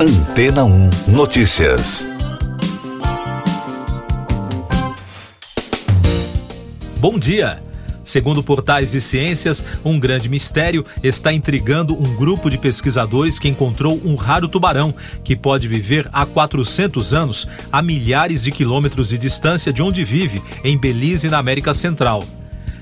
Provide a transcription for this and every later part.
Antena 1 Notícias. Bom dia. Segundo portais de ciências, um grande mistério está intrigando um grupo de pesquisadores que encontrou um raro tubarão que pode viver há 400 anos, a milhares de quilômetros de distância de onde vive, em Belize, na América Central.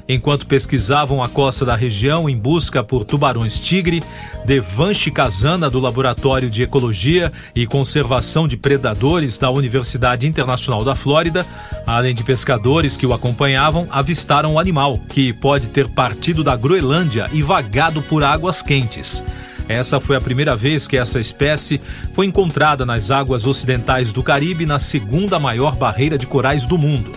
Enquanto pesquisavam a costa da região em busca por tubarões tigre, Devanshi Kazana, do Laboratório de Ecologia e Conservação de Predadores da Universidade Internacional da Flórida, além de pescadores que o acompanhavam, avistaram o animal, que pode ter partido da Groenlândia e vagado por águas quentes. Essa foi a primeira vez que essa espécie foi encontrada nas águas ocidentais do Caribe, na segunda maior barreira de corais do mundo.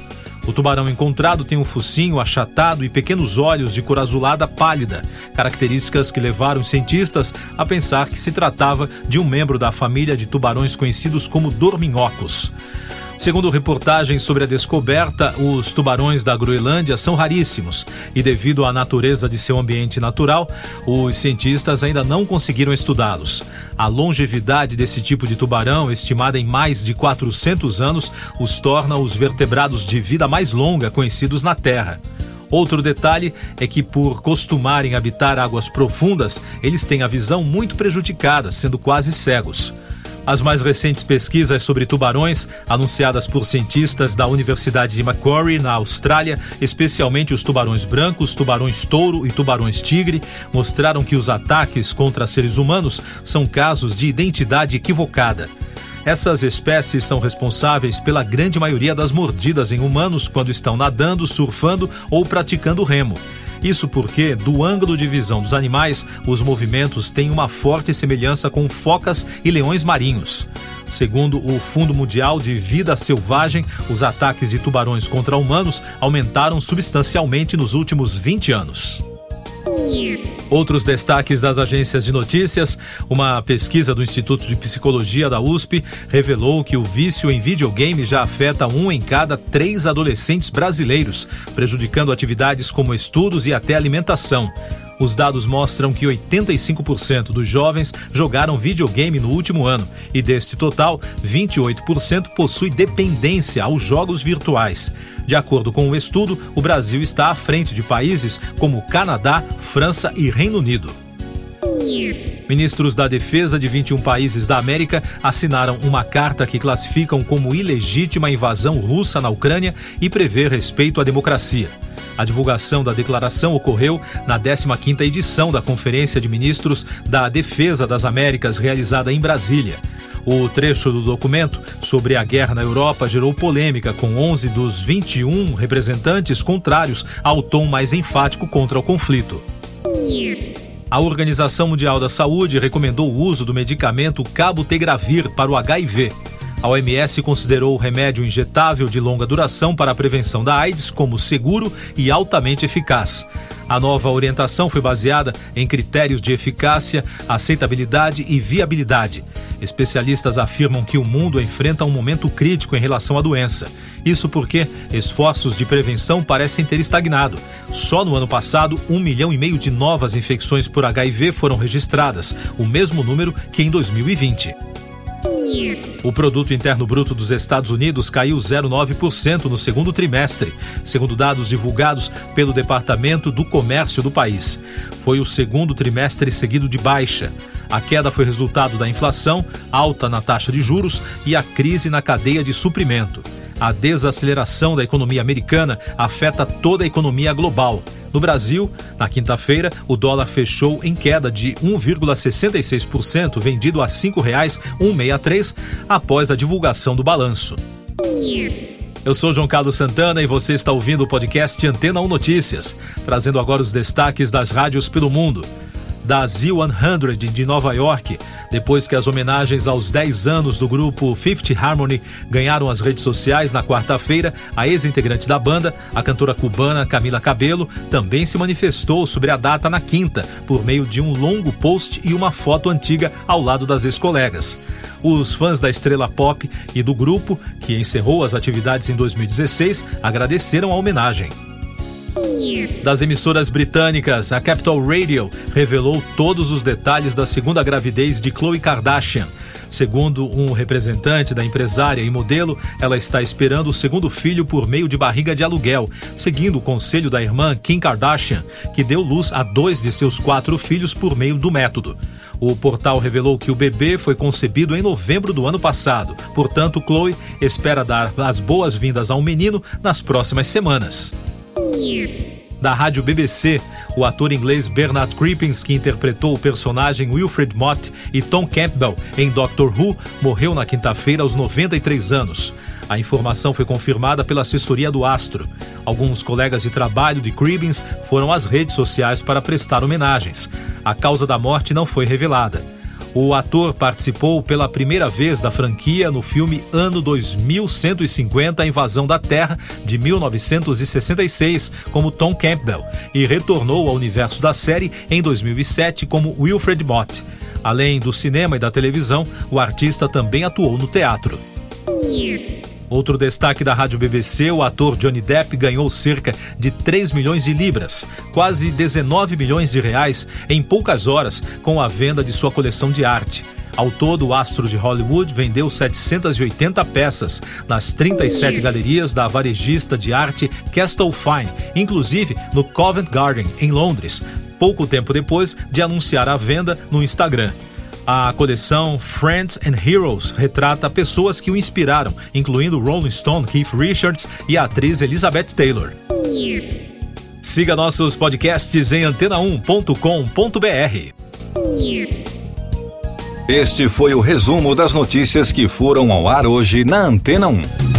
O tubarão encontrado tem um focinho achatado e pequenos olhos de cor azulada pálida, características que levaram cientistas a pensar que se tratava de um membro da família de tubarões conhecidos como dorminhocos. Segundo reportagens sobre a descoberta, os tubarões da Groenlândia são raríssimos e, devido à natureza de seu ambiente natural, os cientistas ainda não conseguiram estudá-los. A longevidade desse tipo de tubarão, estimada em mais de 400 anos, os torna os vertebrados de vida mais longa conhecidos na Terra. Outro detalhe é que, por costumarem habitar águas profundas, eles têm a visão muito prejudicada, sendo quase cegos. As mais recentes pesquisas sobre tubarões, anunciadas por cientistas da Universidade de Macquarie, na Austrália, especialmente os tubarões brancos, tubarões touro e tubarões tigre, mostraram que os ataques contra seres humanos são casos de identidade equivocada. Essas espécies são responsáveis pela grande maioria das mordidas em humanos quando estão nadando, surfando ou praticando remo. Isso porque, do ângulo de visão dos animais, os movimentos têm uma forte semelhança com focas e leões marinhos. Segundo o Fundo Mundial de Vida Selvagem, os ataques de tubarões contra humanos aumentaram substancialmente nos últimos 20 anos. Outros destaques das agências de notícias: uma pesquisa do Instituto de Psicologia da USP revelou que o vício em videogame já afeta um em cada três adolescentes brasileiros, prejudicando atividades como estudos e até alimentação. Os dados mostram que 85% dos jovens jogaram videogame no último ano e, deste total, 28% possui dependência aos jogos virtuais. De acordo com o estudo, o Brasil está à frente de países como Canadá, França e Reino Unido. Ministros da Defesa de 21 países da América assinaram uma carta que classificam como ilegítima a invasão russa na Ucrânia e prevê respeito à democracia. A divulgação da declaração ocorreu na 15ª edição da Conferência de Ministros da Defesa das Américas realizada em Brasília. O trecho do documento sobre a guerra na Europa gerou polêmica, com 11 dos 21 representantes contrários ao tom mais enfático contra o conflito. A Organização Mundial da Saúde recomendou o uso do medicamento Cabotegravir para o HIV. A OMS considerou o remédio injetável de longa duração para a prevenção da AIDS como seguro e altamente eficaz. A nova orientação foi baseada em critérios de eficácia, aceitabilidade e viabilidade. Especialistas afirmam que o mundo enfrenta um momento crítico em relação à doença. Isso porque esforços de prevenção parecem ter estagnado. Só no ano passado, um milhão e meio de novas infecções por HIV foram registradas, o mesmo número que em 2020. O produto interno bruto dos Estados Unidos caiu 0,9% no segundo trimestre, segundo dados divulgados pelo Departamento do Comércio do país. Foi o segundo trimestre seguido de baixa. A queda foi resultado da inflação, alta na taxa de juros e a crise na cadeia de suprimento. A desaceleração da economia americana afeta toda a economia global. No Brasil, na quinta-feira, o dólar fechou em queda de 1,66%, vendido a R$ 5,163 após a divulgação do balanço. Eu sou João Carlos Santana e você está ouvindo o podcast Antena 1 Notícias, trazendo agora os destaques das rádios pelo mundo da Z100 de Nova York, depois que as homenagens aos 10 anos do grupo Fifth Harmony ganharam as redes sociais na quarta-feira, a ex-integrante da banda, a cantora cubana Camila Cabello, também se manifestou sobre a data na quinta, por meio de um longo post e uma foto antiga ao lado das ex-colegas. Os fãs da estrela pop e do grupo, que encerrou as atividades em 2016, agradeceram a homenagem. Das emissoras britânicas, a Capital Radio revelou todos os detalhes da segunda gravidez de Khloe Kardashian. Segundo um representante da empresária e modelo, ela está esperando o segundo filho por meio de barriga de aluguel, seguindo o conselho da irmã Kim Kardashian, que deu luz a dois de seus quatro filhos por meio do método. O portal revelou que o bebê foi concebido em novembro do ano passado. Portanto, Chloe espera dar as boas-vindas ao menino nas próximas semanas da rádio BBC. O ator inglês Bernard Crippins, que interpretou o personagem Wilfred Mott e Tom Campbell em Doctor Who, morreu na quinta-feira aos 93 anos. A informação foi confirmada pela assessoria do Astro. Alguns colegas de trabalho de Cribbins foram às redes sociais para prestar homenagens. A causa da morte não foi revelada. O ator participou pela primeira vez da franquia no filme Ano 2150 A Invasão da Terra, de 1966, como Tom Campbell, e retornou ao universo da série em 2007 como Wilfred Mott. Além do cinema e da televisão, o artista também atuou no teatro. Outro destaque da Rádio BBC, o ator Johnny Depp ganhou cerca de 3 milhões de libras, quase 19 milhões de reais, em poucas horas com a venda de sua coleção de arte. Ao todo, o astro de Hollywood vendeu 780 peças nas 37 galerias da varejista de arte Castle Fine, inclusive no Covent Garden, em Londres, pouco tempo depois de anunciar a venda no Instagram. A coleção Friends and Heroes retrata pessoas que o inspiraram, incluindo Rolling Stone, Keith Richards e a atriz Elizabeth Taylor. Siga nossos podcasts em antena1.com.br. Este foi o resumo das notícias que foram ao ar hoje na Antena 1.